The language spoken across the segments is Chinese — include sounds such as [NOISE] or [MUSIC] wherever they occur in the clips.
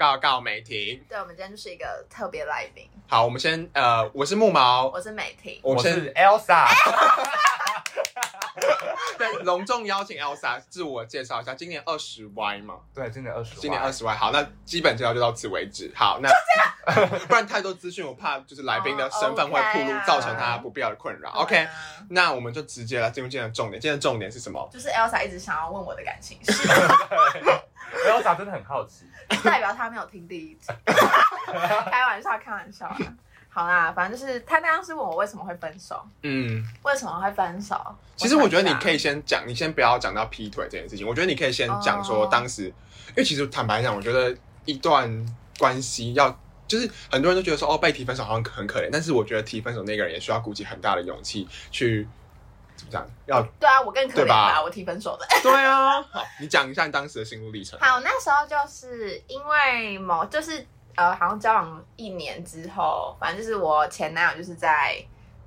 告告美婷。对，我们今天就是一个特别来宾，好，我们先呃，我是木毛，我是美婷。我们先是 Elsa，[LAUGHS] 对隆重邀请 Elsa 自我介绍一下，今年二十 Y 嘛，对，今年二十，今年二十 Y，好，那基本介绍就到此为止。好，那 [LAUGHS] 不然太多资讯，我怕就是来宾的身份会暴露造成他不必要的困扰。OK，那我们就直接来进入今天的重点。今天的重点是什么？就是 Elsa 一直想要问我的感情事，[LAUGHS] Elsa 真的很好奇，[LAUGHS] 代表他没有听第一集。[LAUGHS] 开玩笑，开玩笑啊。好啦，反正就是他刚刚是问我为什么会分手，嗯，为什么会分手？其实我觉得你可以，先讲，你先不要讲到劈腿这件事情。我觉得你可以先讲说哦当时，因为其实坦白讲，我觉得一段关系要。就是很多人都觉得说哦被提分手好像很可怜，但是我觉得提分手那个人也需要鼓起很大的勇气去讲？要对啊，我更可怜吧，我提分手的。[LAUGHS] 对啊，好，你讲一下你当时的心路历程。好，那时候就是因为某就是呃，好像交往一年之后，反正就是我前男友就是在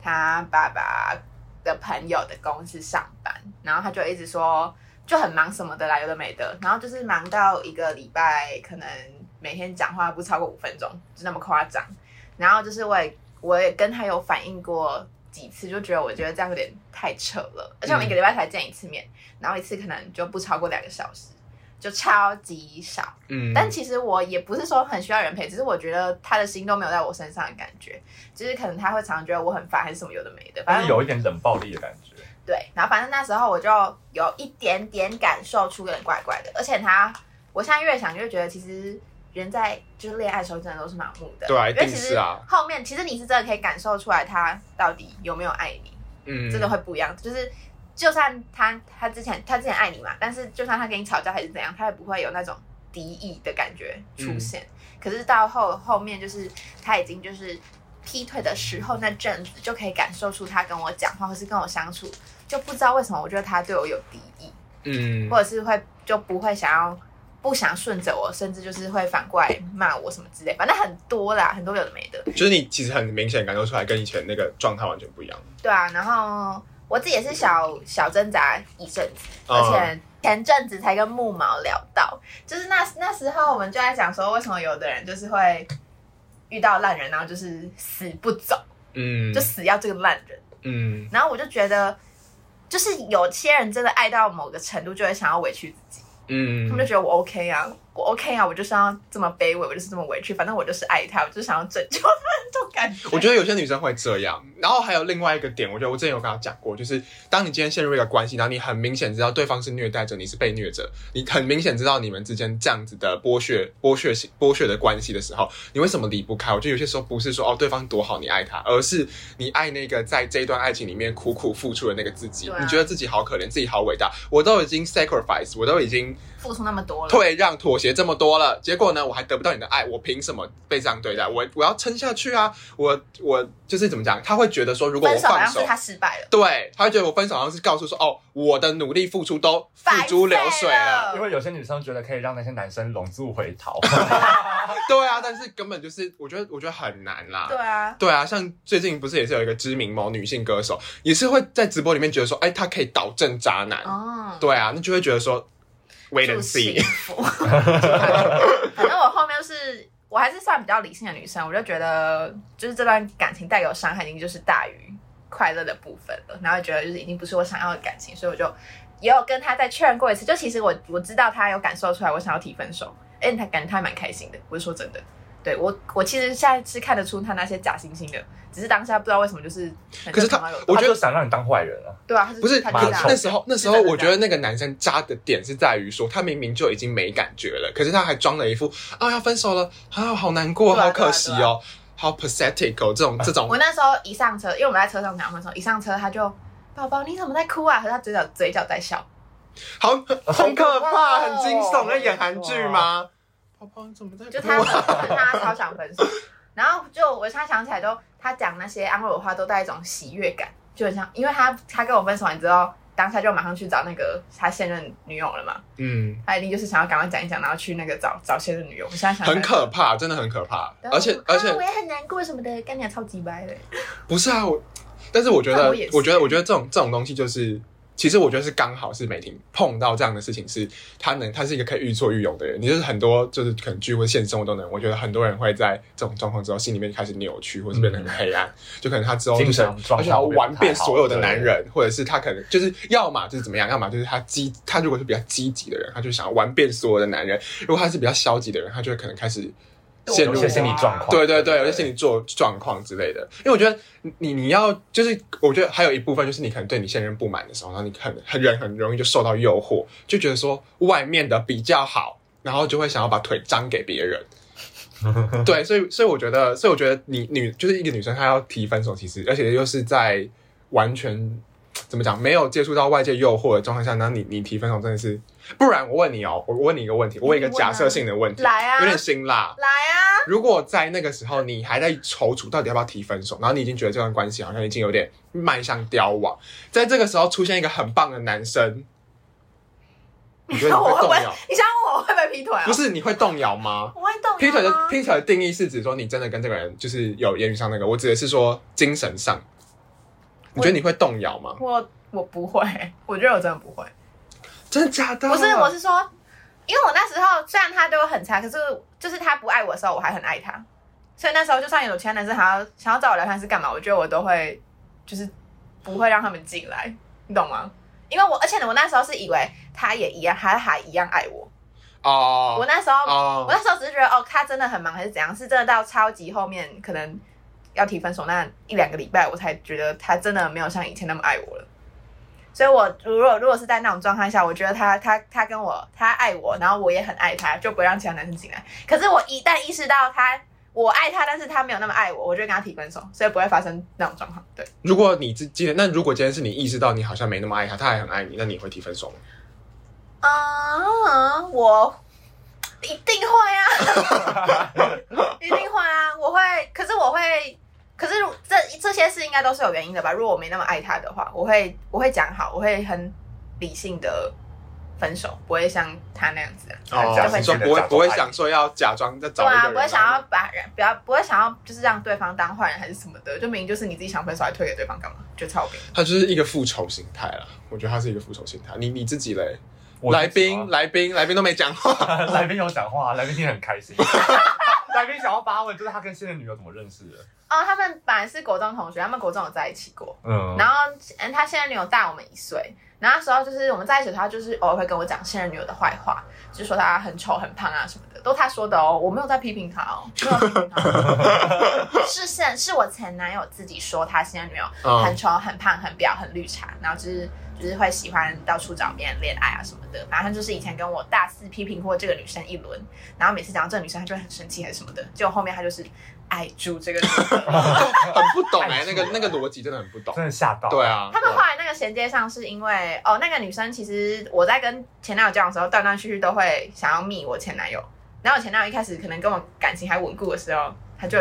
他爸爸的朋友的公司上班，然后他就一直说就很忙什么的啦，有的没的，然后就是忙到一个礼拜可能每天讲话不超过五分钟，就那么夸张。然后就是我也我也跟他有反映过几次，就觉得我觉得这样有点太扯了，而且我们一个礼拜才见一次面，然后一次可能就不超过两个小时，就超级少。嗯，但其实我也不是说很需要人陪，只是我觉得他的心都没有在我身上的感觉，就是可能他会常常觉得我很烦还是什么有的没的，反正有一点冷暴力的感觉。对，然后反正那时候我就有一点点感受出有点怪怪的，而且他，我现在越想越觉得其实。人在就是恋爱的时候，真的都是盲目的，对啊一定因为其实是啊后面其实你是真的可以感受出来他到底有没有爱你，嗯真的会不一样。就是就算他他之前他之前爱你嘛，但是就算他跟你吵架还是怎样，他也不会有那种敌意的感觉出现。可是到后后面，就是他已经就是劈腿的时候那阵子，就可以感受出他跟我讲话或是跟我相处，就不知道为什么，我觉得他对我有敌意，嗯或者是会就不会想要。不想顺着我，甚至就是会反过来骂我什么之类，反正很多啦，很多有的没的。就是你其实很明显感受出来跟以前那个状态完全不一样。对啊，然后我自己也是小小挣扎一阵子，嗯而且前阵子才跟木毛聊到，就是那那时候我们就在讲说，为什么有的人就是会遇到烂人，然后就是死不走，嗯就死要这个烂人。嗯然后我就觉得，就是有些人真的爱到某个程度，就会想要委屈自己，嗯。他们就觉得我 OK 啊，我 OK 啊，我就是要这么卑微，我就是这么委屈，反正我就是爱他，我就是想要拯救他这种感觉。我觉得有些女生会这样，然后还有另外一个点，我觉得我之前有跟她讲过，就是当你今天陷入一个关系，然后你很明显知道对方是虐待者，你是被虐者，你很明显知道你们之间这样子的剥削、剥削、剥削的关系的时候，你为什么离不开？我觉得有些时候不是说哦对方多好你爱他，而是你爱那个在这一段爱情里面苦苦付出的那个自己，啊你觉得自己好可怜，自己好伟大，我都已经 sacrifice，我都已经付出那么多了，退让、妥协这么多了，结果呢，我还得不到你的爱，我凭什么被这样对待？我我要撑下去啊！我我就是怎么讲？他会觉得说，如果我放手手好像是，他失败了。对，他会觉得我分手好像是告诉说，哦，我的努力付出都付诸流水了。了因为有些女生觉得可以让那些男生笼住回头，[LAUGHS] 对啊，但是根本就是，我觉得我觉得很难啦。对啊，对啊，像最近不是也是有一个知名某女性歌手，也是会在直播里面觉得说，哎，她可以导正渣男。哦，对啊，那就会觉得说，wait 祝 and 幸 see。福。[LAUGHS] [LAUGHS] 反正我后面是，我还是算比较理性的女生，我就觉得，就是这段感情带给我伤害，已经就是大于快乐的部分了。然后觉得就是已经不是我想要的感情，所以我就也有跟他再确认过一次。就其实我我知道他有感受出来我想要提分手，而且他感觉他还蛮开心的。我是说真的，对我我其实现在是看得出他那些假惺惺的，只是当下不知道为什么就是可是他我觉得想让你当坏人啊。对啊，他不是，他可那时候那时候，我觉得那个男生渣的点是在于说，他明明就已经没感觉了，可是他还装了一副啊要分手了，啊好难过，啊好可惜哦，好 pathetic 哦，这种这种我，那时候一上车，因为我们在车上讲分手，一上车他就宝宝你怎么在哭啊？可是他嘴角嘴角在笑，好很可怕，很惊悚，哦在演韩剧吗？宝宝你怎么在就哭他啊？[LAUGHS] 他超想分手，[LAUGHS] 然后就我现在想起来都他讲那些安慰我的话都带一种喜悦感，就很像，因为他他跟我分手完之后，当下就马上去找那个他现任女友了嘛，嗯，他一定就是想要赶快讲一讲，然后去那个找找现任女友。我现在想很可怕，真的很可怕，而且而且啊我也很难过什么的，干你超级歪的。不是啊，我，但是我觉得我觉得，我觉得这种这种东西就是其实我觉得是刚好是美婷碰到这样的事情，是她能，她是一个可以愈挫愈勇的人。你就是很多就是可能聚会、现实生活都能，我觉得很多人会在这种状况之后，心里面开始扭曲，或是变得很黑暗。就可能他之后就是精神状况他想要玩遍所有的男人，或者是他可能就是要么就是怎么样，要么就是他积，他如果是比较积极的人，他就想要玩遍所有的男人；如果他是比较消极的人，他就会可能开始陷入有些心理状况。对对对，有些心理状状况之类的。因为我觉得你你要就是，我觉得还有一部分就是你可能对你现任不满的时候，然后你很很人很容易就受到诱惑，就觉得说外面的比较好，然后就会想要把腿张给别人。[LAUGHS] 对，所以所以我觉得，所以我觉得你女就是一个女生，她要提分手，其实而且又是在完全怎么讲没有接触到外界诱惑的状态下，那你你提分手真的是，不然我问你哦，我我问你一个问题，我问一个假设性的问题，来啊有点辛辣。来啊！如果在那个时候你还在踌躇到底要不要提分手，然后你已经觉得这段关系好像已经有点迈向凋亡，在这个时候出现一个很棒的男生，你觉得你 [LAUGHS] 我会不会会动摇？？你想问我会不会劈腿啊？不，是，你会动摇吗？我会动摇劈腿的劈腿的定义是指说你真的跟这个人就是有言语上那个，我指的是说精神上，你觉得你会动摇吗？我我不会，我觉得我真的不会。真的假的？不是，我是说，因为我那时候虽然他对我很差，可是就是他不爱我的时候，我还很爱他。所以那时候就算有其他男生想要想要找我聊天是干嘛，我觉得我都会就是不会让他们进来，你懂吗？因为我而且我那时候是以为他也一样，他还一样爱我。哦我那时候、我哦那时候只是觉得哦，他真的很忙还是怎样，是真的到超级后面可能要提分手那一两个礼拜，我才觉得他真的没有像以前那么爱我了。所以我如果如果是在那种状态下，我觉得他他他跟我他爱我，然后我也很爱他，就不会让其他男生进来。可是我一旦意识到他我爱他，但是他没有那么爱我，我就会跟他提分手，所以不会发生那种状况。对，如果你今今天，那如果今天是你意识到你好像没那么爱他，他还很爱你，那你会提分手吗？啊、我一定会啊，[LAUGHS] 一定会啊，我会，可是我会，可是这这些事应该都是有原因的吧？如果我没那么爱他的话，我会我会讲好，我会很理性的分手，不会像他那样子啊。哦假，就会你说不会不会想说要假装在找对啊，个人，不会想要把人不要不会想要就是让对方当坏人还是什么的，就明明就是你自己想分手，还推给对方干嘛？就超病。他就是一个复仇心态啦。我觉得他是一个复仇心态。你你自己嘞？我来宾来宾来宾都没讲话，[LAUGHS] 来宾有讲话，来宾听得很开心。[LAUGHS] 来宾想要发问，就是他跟现任女友怎么认识的？哦，他们本来是国中同学，他们国中有在一起过，嗯，然后嗯他现任女友大我们一岁，然后那时候就是我们在一起的时候，他就是偶尔会跟我讲现任女友的坏话，就说她很丑、很胖啊什么的，都他说的哦，我没有在批评他哦，没有批评他，是现是我前男友自己说他现任女友很嗯，丑、很胖、很婊、很绿茶，然后就是就是会喜欢到处找别人恋爱啊什么的。反正就是以前跟我大肆批评过这个女生一轮，然后每次讲到这个女生，她就会很生气还是什么的。结果后面她就是爱住这个女生。[LAUGHS] 很不懂哎、那个那个逻辑真的很不懂。真的吓到。对，啊，他们后来那个衔接上是因为哦，那个女生其实我在跟前男友交往的时候，断断续续都会想要密我前男友。然后我前男友一开始可能跟我感情还稳固的时候，他就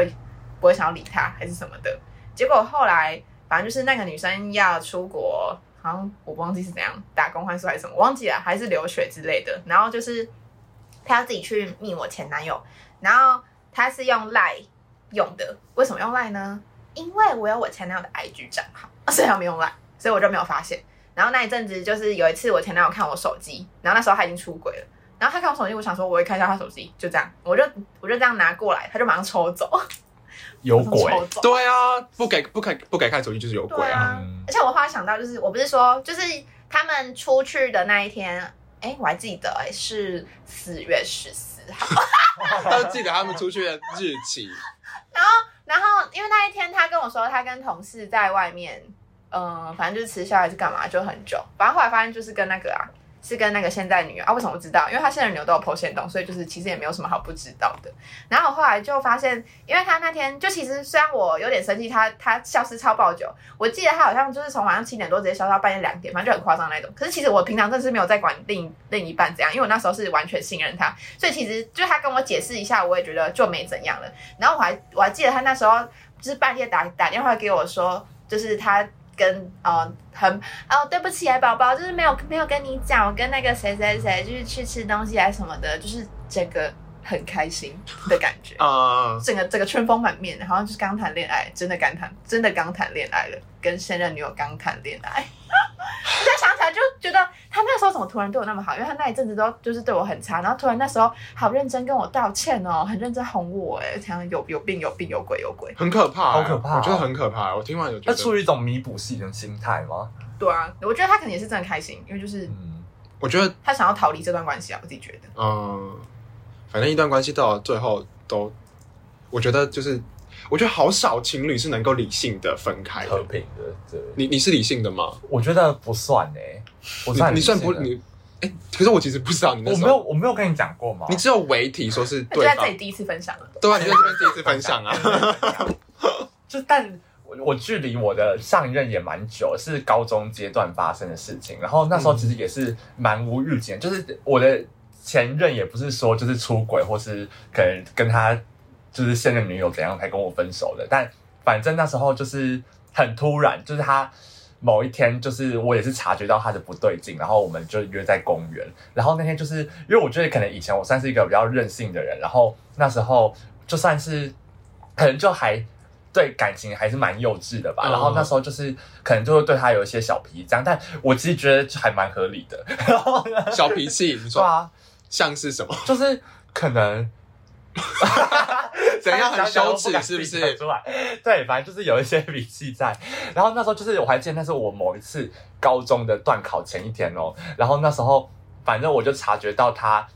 不会想要理他还是什么的。结果后来反正就是那个女生要出国，好像我忘记是怎样打工换宿还是什么，我忘记了，还是留学之类的。然后就是他要自己去密我前男友，然后他是用赖用的。为什么用赖呢？因为我有我前男友的 IG 账号，所以他没用 lie，所以我就没有发现。然后那一阵子就是有一次我前男友看我手机，然后那时候他已经出轨了，然后他看我手机，我想说我会看一下他手机，就这样，我就我就这样拿过来，他就马上抽走，有鬼。对啊，不给不给不给看手机就是有鬼啊。而且我后来想到，就是我不是说，就是他们出去的那一天，哎，我还记得，哎，是四月十四号。[LAUGHS] 他就记得他们出去的日期，[LAUGHS] 然后因为那一天他跟我说，他跟同事在外面，嗯、反正就是吃宵夜还是干嘛，就很久。反正后来发现就是跟那个啊，是跟那个现在女友啊。为什么不知道？因为他现在女友都有 PO 线动，所以就是其实也没有什么好不知道的。然后我后来就发现，因为他那天就其实虽然我有点生气，他他消失超爆久，我记得他好像就是从晚上七点多直接消失到半夜两点，反正就很夸张那种。可是其实我平常真的是没有在管另另一半怎样，因为我那时候是完全信任他，所以其实就他跟我解释一下，我也觉得就没怎样了。然后我还我还记得他那时候就是半夜打打电话给我说，就是他跟呃很哦对不起啊宝宝，就是没有没有跟你讲，我跟那个谁谁谁就是去吃东西啊什么的，就是这个很开心的感觉。啊、整个整个春风满面，好像就是刚谈恋爱，真的刚谈，真的刚谈恋爱了，跟现任女友刚谈恋爱。[LAUGHS] 现在想起来就觉得他那时候怎么突然对我那么好，因为他那一阵子都就是对我很差，然后突然那时候好认真跟我道歉哦，很认真哄我，哎，想有有病有病有鬼有鬼。很可怕、好可怕哦我觉得很可怕。我听完有觉那，出于一种弥补自己的心态吗？对啊，我觉得他可能也是真的开心，因为就是嗯，我觉得，他想要逃离这段关系啊，我自己觉得。嗯，反正一段关系到了最后都，我觉得就是，我觉得好少情侣是能够理性的分开的。和平的，对，你你是理性的吗？我觉得不算诶，我算你你算理性的不你？哎、可是我其实不知道你那时候，我没有我没有跟你讲过吗？你只有违体说是对方在这里第一次分享了。对啊，你在这边第一次分享啊。[LAUGHS] 就但我我距离我的上一任也蛮久，是高中阶段发生的事情。然后那时候其实也是蛮无预警，就是我的前任也不是说就是出轨，或是可能跟他就是现任女友怎样才跟我分手的。但反正那时候就是很突然，就是他。某一天，就是我也是察觉到他的不对劲，然后我们就约在公园。然后那天就是因为我觉得可能以前我算是一个比较任性的人，然后那时候就算是可能就还对感情还是蛮幼稚的吧。嗯然后那时候就是可能就会对他有一些小脾气，这样，但我其实觉得还蛮合理的。然后，小脾气，你说对啊，像是什么？就是可能 [LAUGHS] 怎样很羞耻是不是 [LAUGHS] 对，反正就是有一些脾气在。然后那时候就是我还记得那是我某一次高中的段考前一天哦，然后那时候反正我就察觉到他。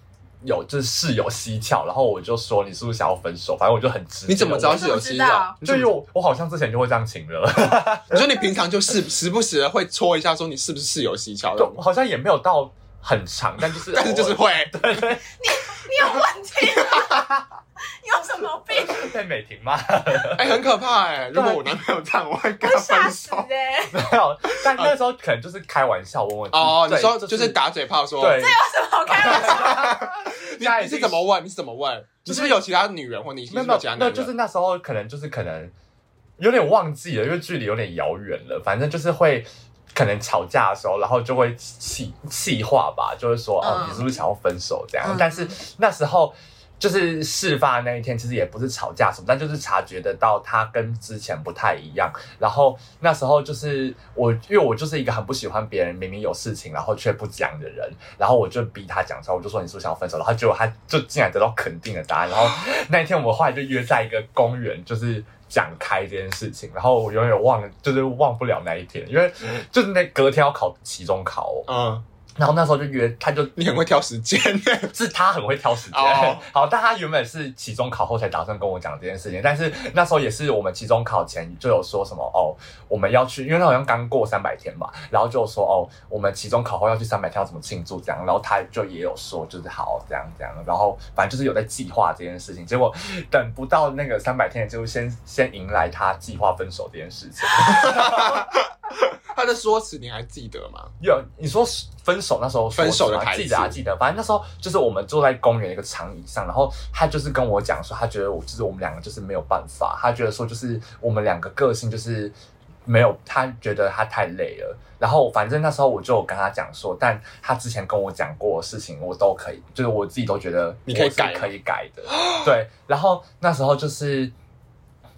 有就是室友蹊跷，然后我就说你是不是想要分手？反正我就很直。你怎么知道你怎么知是有蹊跷就因为我我好像之前就会这样情了，[LAUGHS] 你说你平常就是时不时的会戳一下，说你是不是室友蹊跷的就？好像也没有到很长，但就是 [LAUGHS] 但是就是会，对对你 [LAUGHS] 你有什么病？被美婷骂哎、很可怕哎、如果我男朋友这样，我会跟他吓分手。没有，但那时候可能就是开玩笑问问题哦，你对说就是打嘴炮说，对有什么好开玩笑？你你是怎么问？你是怎么问？你是不是有其他女人，或你是不没有没有是有其他，男人？那就是那时候可能就是可能有点忘记了，因为距离有点遥远了。反正就是会可能吵架的时候，然后就会气气话吧，就是说哦，嗯你是不是想要分手这样？嗯但是那时候。就是事发的那一天，其实也不是吵架什么，但就是察觉得到他跟之前不太一样。然后那时候就是我，因为我就是一个很不喜欢别人明明有事情然后却不讲的人，然后我就逼他讲出来，我就说你是不是想要分手？然后结果他就竟然得到肯定的答案。然后那一天我们后来就约在一个公园，就是讲开这件事情。然后我永远忘，就是忘不了那一天，因为就是那隔天要考期中考、嗯，然后那时候就约，他就你很会挑时间 [LAUGHS] 是他很会挑时间。哦好，但他原本是期中考后才打算跟我讲这件事情，但是那时候也是我们期中考前就有说什么哦，我们要去，因为他好像刚过三百天嘛，然后就有说哦，我们期中考后要去三百天要怎么庆祝这样，然后他就也有说就是好这样这样，然后反正就是有在计划这件事情，结果等不到那个三百天，就先先迎来他计划分手这件事情。他的说辞你还记得吗？有你说分手那时候说分手的台词记得啊记得，反正那时候就是我们坐在公园一个长椅上，然后他就是跟我讲说，他觉得我就是我们两个就是没有办法，他觉得说就是我们两个个性就是没有，他觉得他太累了。然后反正那时候我就有跟他讲说，但他之前跟我讲过的事情，我都可以，就是我自己都觉得你可以改可以改的。对，然后那时候就是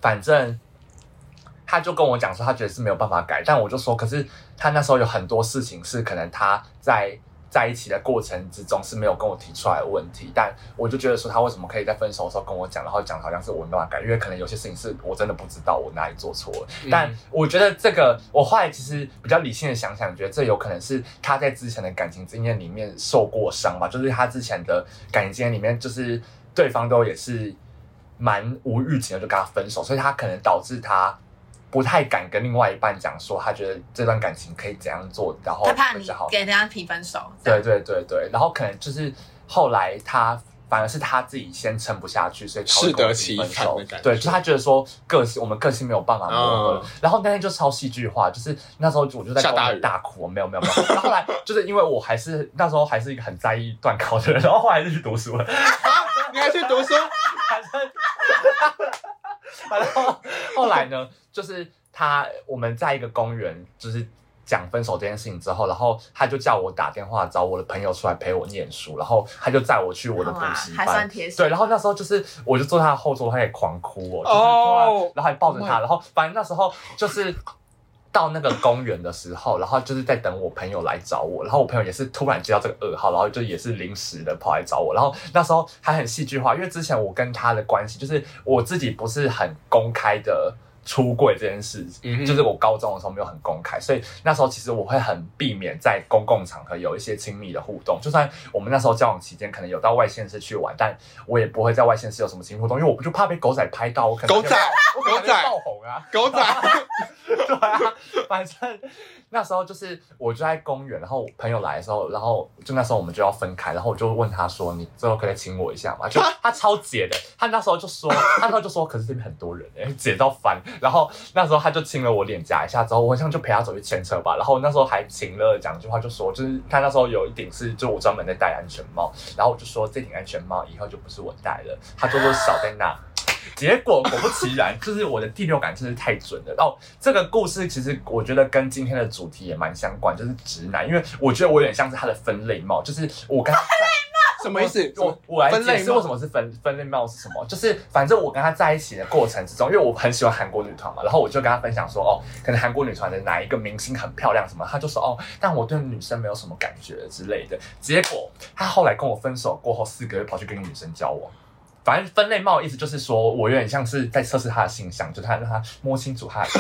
反正。他就跟我讲说，他觉得是没有办法改，但我就说，可是他那时候有很多事情是可能他在在一起的过程之中是没有跟我提出来的问题，但我就觉得说他为什么可以在分手的时候跟我讲，然后讲好像是我没办法改，因为可能有些事情是我真的不知道我哪里做错了。嗯但我觉得这个，我后来其实比较理性的想想，觉得这有可能是他在之前的感情经验里面受过伤吧，就是他之前的感情经验里面，就是对方都也是蛮无预警的就跟他分手，所以他可能导致他。不太敢跟另外一半讲说，他觉得这段感情可以怎样做，然后他怕你。给人家提分手。对对对对，然后可能就是后来他反而是他自己先撑不下去，所以适得其分手反的感觉对，就他觉得说个性我们个性没有办法磨合，嗯然后那天就超戏剧化，就是那时候我就在大雨大哭，没有没有没有，[LAUGHS] 然后后来就是因为我还是那时候还是一个很在意段考的人，然后后来就去读书了，[LAUGHS] 你还去读书？[LAUGHS] 反正，反正后后来呢，就是他我们在一个公园，就是讲分手这件事情之后，然后他就叫我打电话找我的朋友出来陪我念书，然后他就载我去我的补习还算班。贴心。对，然后那时候就是，我就坐他的后座，他也狂哭哦，就是突然后还抱着 Oh 他，然后反正那时候就是到那个公园的时候，然后就是在等我朋友来找我，然后我朋友也是突然接到这个噩耗，然后就也是临时的跑来找我，然后那时候还很戏剧化，因为之前我跟他的关系就是我自己不是很公开的。出柜这件事，嗯就是我高中的时候没有很公开，所以那时候其实我会很避免在公共场合有一些亲密的互动。就算我们那时候交往期间可能有到外县市去玩，但我也不会在外县市有什么亲密互动，因为我就怕被狗仔拍到，我可能狗仔我可能会狗仔爆红啊。狗仔，[LAUGHS] 对啊，反正那时候就是我就在公园，然后朋友来的时候，然后就那时候我们就要分开，然后我就问他说：“你最后可以亲我一下吗？”就他超解的，他那时候就说，他那时候就说：“可是这边很多人哎、解到翻。”然后那时候他就亲了我脸颊一下，之后我好像就陪他走去牵车吧，然后那时候还亲了讲句话，就说就是他那时候有一顶是就我专门在戴安全帽，然后我就说这顶安全帽以后就不是我戴了，他就说少在那。结果果不其然，就是我的第六感真是太准了。哦，这个故事其实我觉得跟今天的主题也蛮相关，就是直男，因为我觉得我有点像是他的分类帽，就是我刚什么意思？我我来分类帽解释为什么是分分类帽是什么，就是反正我跟他在一起的过程之中，因为我很喜欢韩国女团嘛，然后我就跟他分享说，哦，可能韩国女团的哪一个明星很漂亮什么，他就说哦，但我对女生没有什么感觉之类的。结果他后来跟我分手过后四个月跑去跟一个女生交往。反正分类帽意思就是说，我有点像是在测试他的形象，就他让他摸清楚他是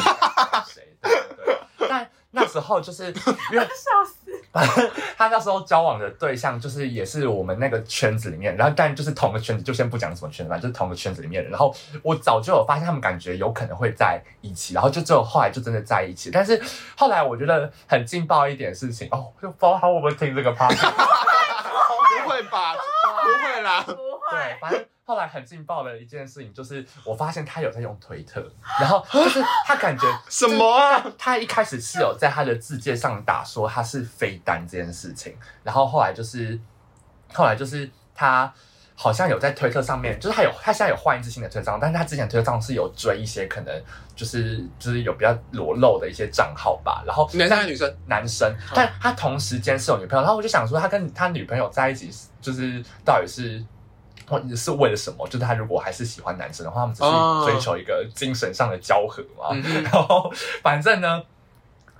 谁。对对对。但那时候就是因为笑死！反正他那时候交往的对象就是也是我们那个圈子里面，然后但就是同个圈子，就先不讲什么圈子，反正就是同个圈子里面的。然后我早就有发现他们感觉有可能会在一起，然后就只有后来就真的在一起。但是后来我觉得很劲爆一点事情哦，就包含我们听这个 p a r t 不会吧？不会啦。不对会，，反正后来很劲爆的一件事情就是，我发现他有在用推特，然后就是他感觉 [GASPS] 什么啊？他一开始是有在他的字界上打说他是飞单这件事情，然后后来就是后来就是他好像有在推特上面，就是他有他现在有换一支新的推特账号，但是他之前推特账号是有追一些可能就是就是有比较裸露的一些账号吧，然后男生还是女生？男生，但他同时间是有女朋友，然后我就想说，他跟他女朋友在一起，就是到底是是为了什么？就是他如果还是喜欢男生的话，他们只哦是追求一个精神上的交合嘛。[LAUGHS] 然后反正呢，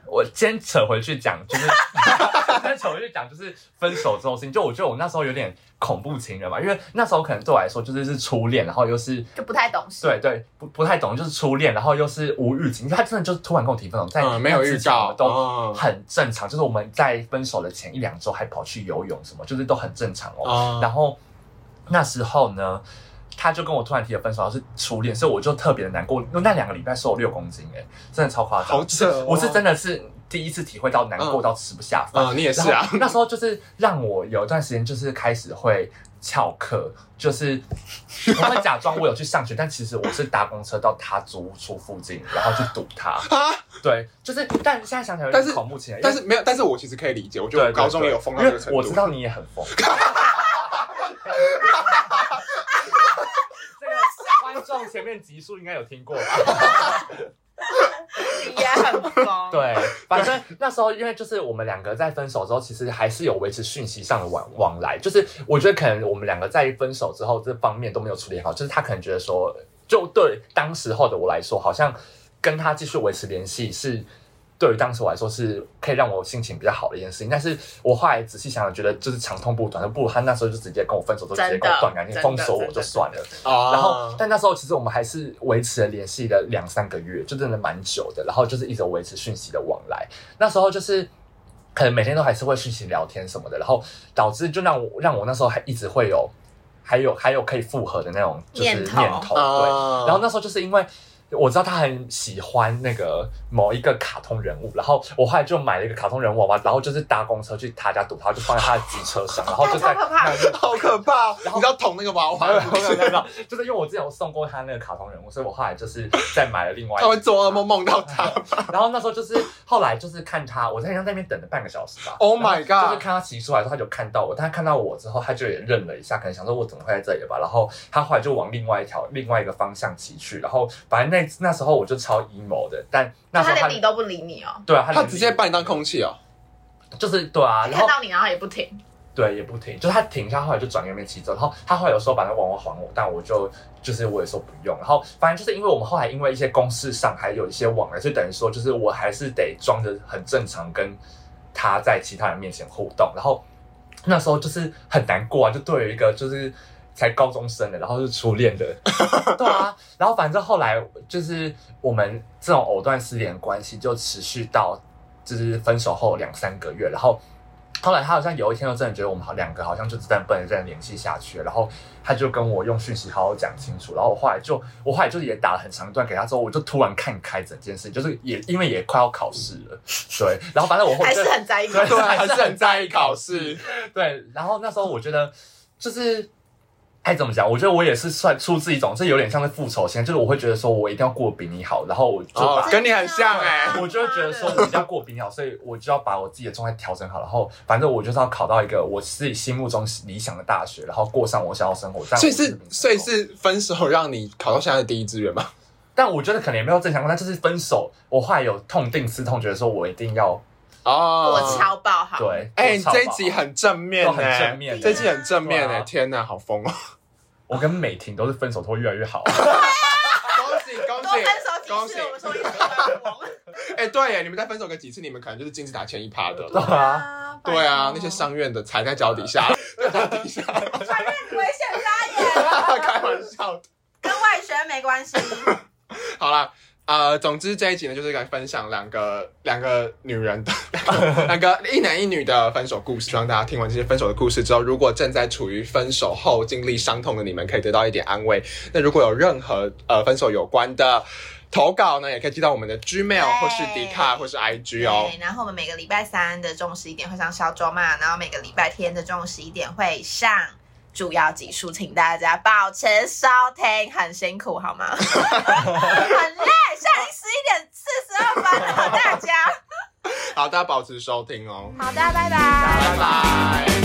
我先扯回去讲，就是 [LAUGHS] 先扯回去讲，就是分手之后事情。就我觉得我那时候有点恐怖情人嘛，因为那时候可能对我来说就是是初恋，然后又是就不太懂事。对对，不不太懂，就是初恋，然后又是无预警，他真的就是突然跟我提分手，在嗯，没有预那之前我告们都哦很正常，就是我们在分手的前一两周还跑去游泳什么，就是都很正常哦。哦然后那时候呢，他就跟我突然提了分手，是初恋，所以我就特别的难过。因为那两个礼拜瘦六公斤，哎，真的超夸张，好扯哦我是真的是第一次体会到难过到吃不下饭。嗯，你也是啊。那时候就是让我有一段时间就是开始会翘课，就是我会假装我有去上学，但其实我是搭公车到他租屋处附近，然后去堵他。[LAUGHS] 啊！对，就是，但现在想起来有点但是恐怖情人，但是没有，但是我其实可以理解，我觉得我高中也有疯到因这个程度。为我知道你也很疯。[LAUGHS] [LAUGHS] 这个观众前面集数应该有听过吧？你也很疯。对，反正那时候因为就是我们两个在分手之后，其实还是有维持讯息上的往往来。就是我觉得可能我们两个在分手之后这方面都没有处理好，就是他可能觉得说，就对当时候的我来说，好像跟他继续维持联系是。对于当时我来说是可以让我心情比较好的一件事情，但是我后来仔细想想，觉得就是长痛不短，不如他那时候就直接跟我分手，就直接断干净，封锁我就算了。然后，但那时候其实我们还是维持了联系了两三个月，就真的蛮久的。然后就是一直维持讯息的往来。那时候就是可能每天都还是会讯息聊天什么的，然后导致就让我让我那时候还一直会有还有还有可以复合的那种就是念头念头对。啊然后那时候就是因为。我知道他很喜欢那个某一个卡通人物，然后我后来就买了一个卡通人物娃娃，然后就是搭公车去他家堵他，就放在他的机车上，然后就在超可怕那好可怕！然后你知道捅那个娃娃，就是因为我之前有送过他那个卡通人物，所以我后来就是再买了另外一他个。会做噩梦梦到他。然后那时候就是后来就是看他，我在那边等了半个小时吧。Oh my god 就是看他骑出来之后，他就看到我，但他看到我之后，他就也愣了一下，可能想说我怎么会在这里吧。然后他后来就往另外一条另外一个方向骑去，然后反正那那那时候我就超 emo 的，但那时候他他连理都不理你哦，对啊，他他连直接把你当空气哦。就是对啊，然后看到你然后也不停。对，也不停，就是他停一下，后来就转右边骑走，然后他后来有时候把那网网还我，但我就就是我也说不用，然后反正就是因为我们后来因为一些公事上还有一些往来，所以等于说就是我还是得装着很正常跟他在其他人面前互动，然后那时候就是很难过啊，就对于一个就是才高中生的，然后是初恋的，[LAUGHS] 对啊，然后反正后来就是我们这种藕断丝连的关系就持续到就是分手后两三个月，然后。后来他好像有一天就真的觉得我们好两个好像就真的不能再联系下去了，然后他就跟我用讯息好好讲清楚，然后 [LAUGHS] 我后来就我后来就是也打了很长一段给他之后，我就突然看开整件事，就是也因为也快要考试了，[LAUGHS] 对，然后反正我后还是很在意对，还是很在意考试。对，然后那时候我觉得就是。该怎么讲？我觉得我也是算出自一种，这有点像是复仇心，就是我会觉得说我一定要过得比你好，然后我就跟你很像哎、[LAUGHS] 我就会觉得说，我一定要过比你好，所以我就要把我自己的状态调整好，然后反正我就是要考到一个我自己心目中理想的大学，然后过上我想要的生活。这样所以是所以，是分手让你考到现在的第一志愿吗？但我觉得可能也没有正常过，但就是分手，我后来有痛定思痛，觉得说我一定要哦，我超爆好，对。哎、我超这一集很正面都哎、很正面这一集很正面哎、天哪，好疯哦！我跟美婷都是分手都会越来越好。恭喜恭多分喜手恭喜！几次，我们说一次分红。[LAUGHS] 哎、对耶，你们再分手个几次，你们可能就是金字塔前一趴的对了。啊，对啊，那些上院的踩在脚底下，[LAUGHS] 踩在底下，上院危险发言，[LAUGHS] 开玩笑的。跟外宣没关系。好啦，呃，总之这一集呢，就是来分享两个两个女人的 [LAUGHS] 两个一男一女的分手故事。希望大家听完这些分手的故事之后，如果正在处于分手后经历伤痛的你们，可以得到一点安慰。那如果有任何呃分手有关的投稿呢，也可以寄到我们的 Gmail 或是 d 卡或是 IG 哦。对，然后我们每个礼拜三的中午十一点会上小周嘛，然后每个礼拜天的中午十一点会上主要集数，请大家保持收听，很辛苦好吗？[LAUGHS] 很累，现在已经十一点四十二分了，大家。好，大家保持收听哦，好的，拜拜。拜拜。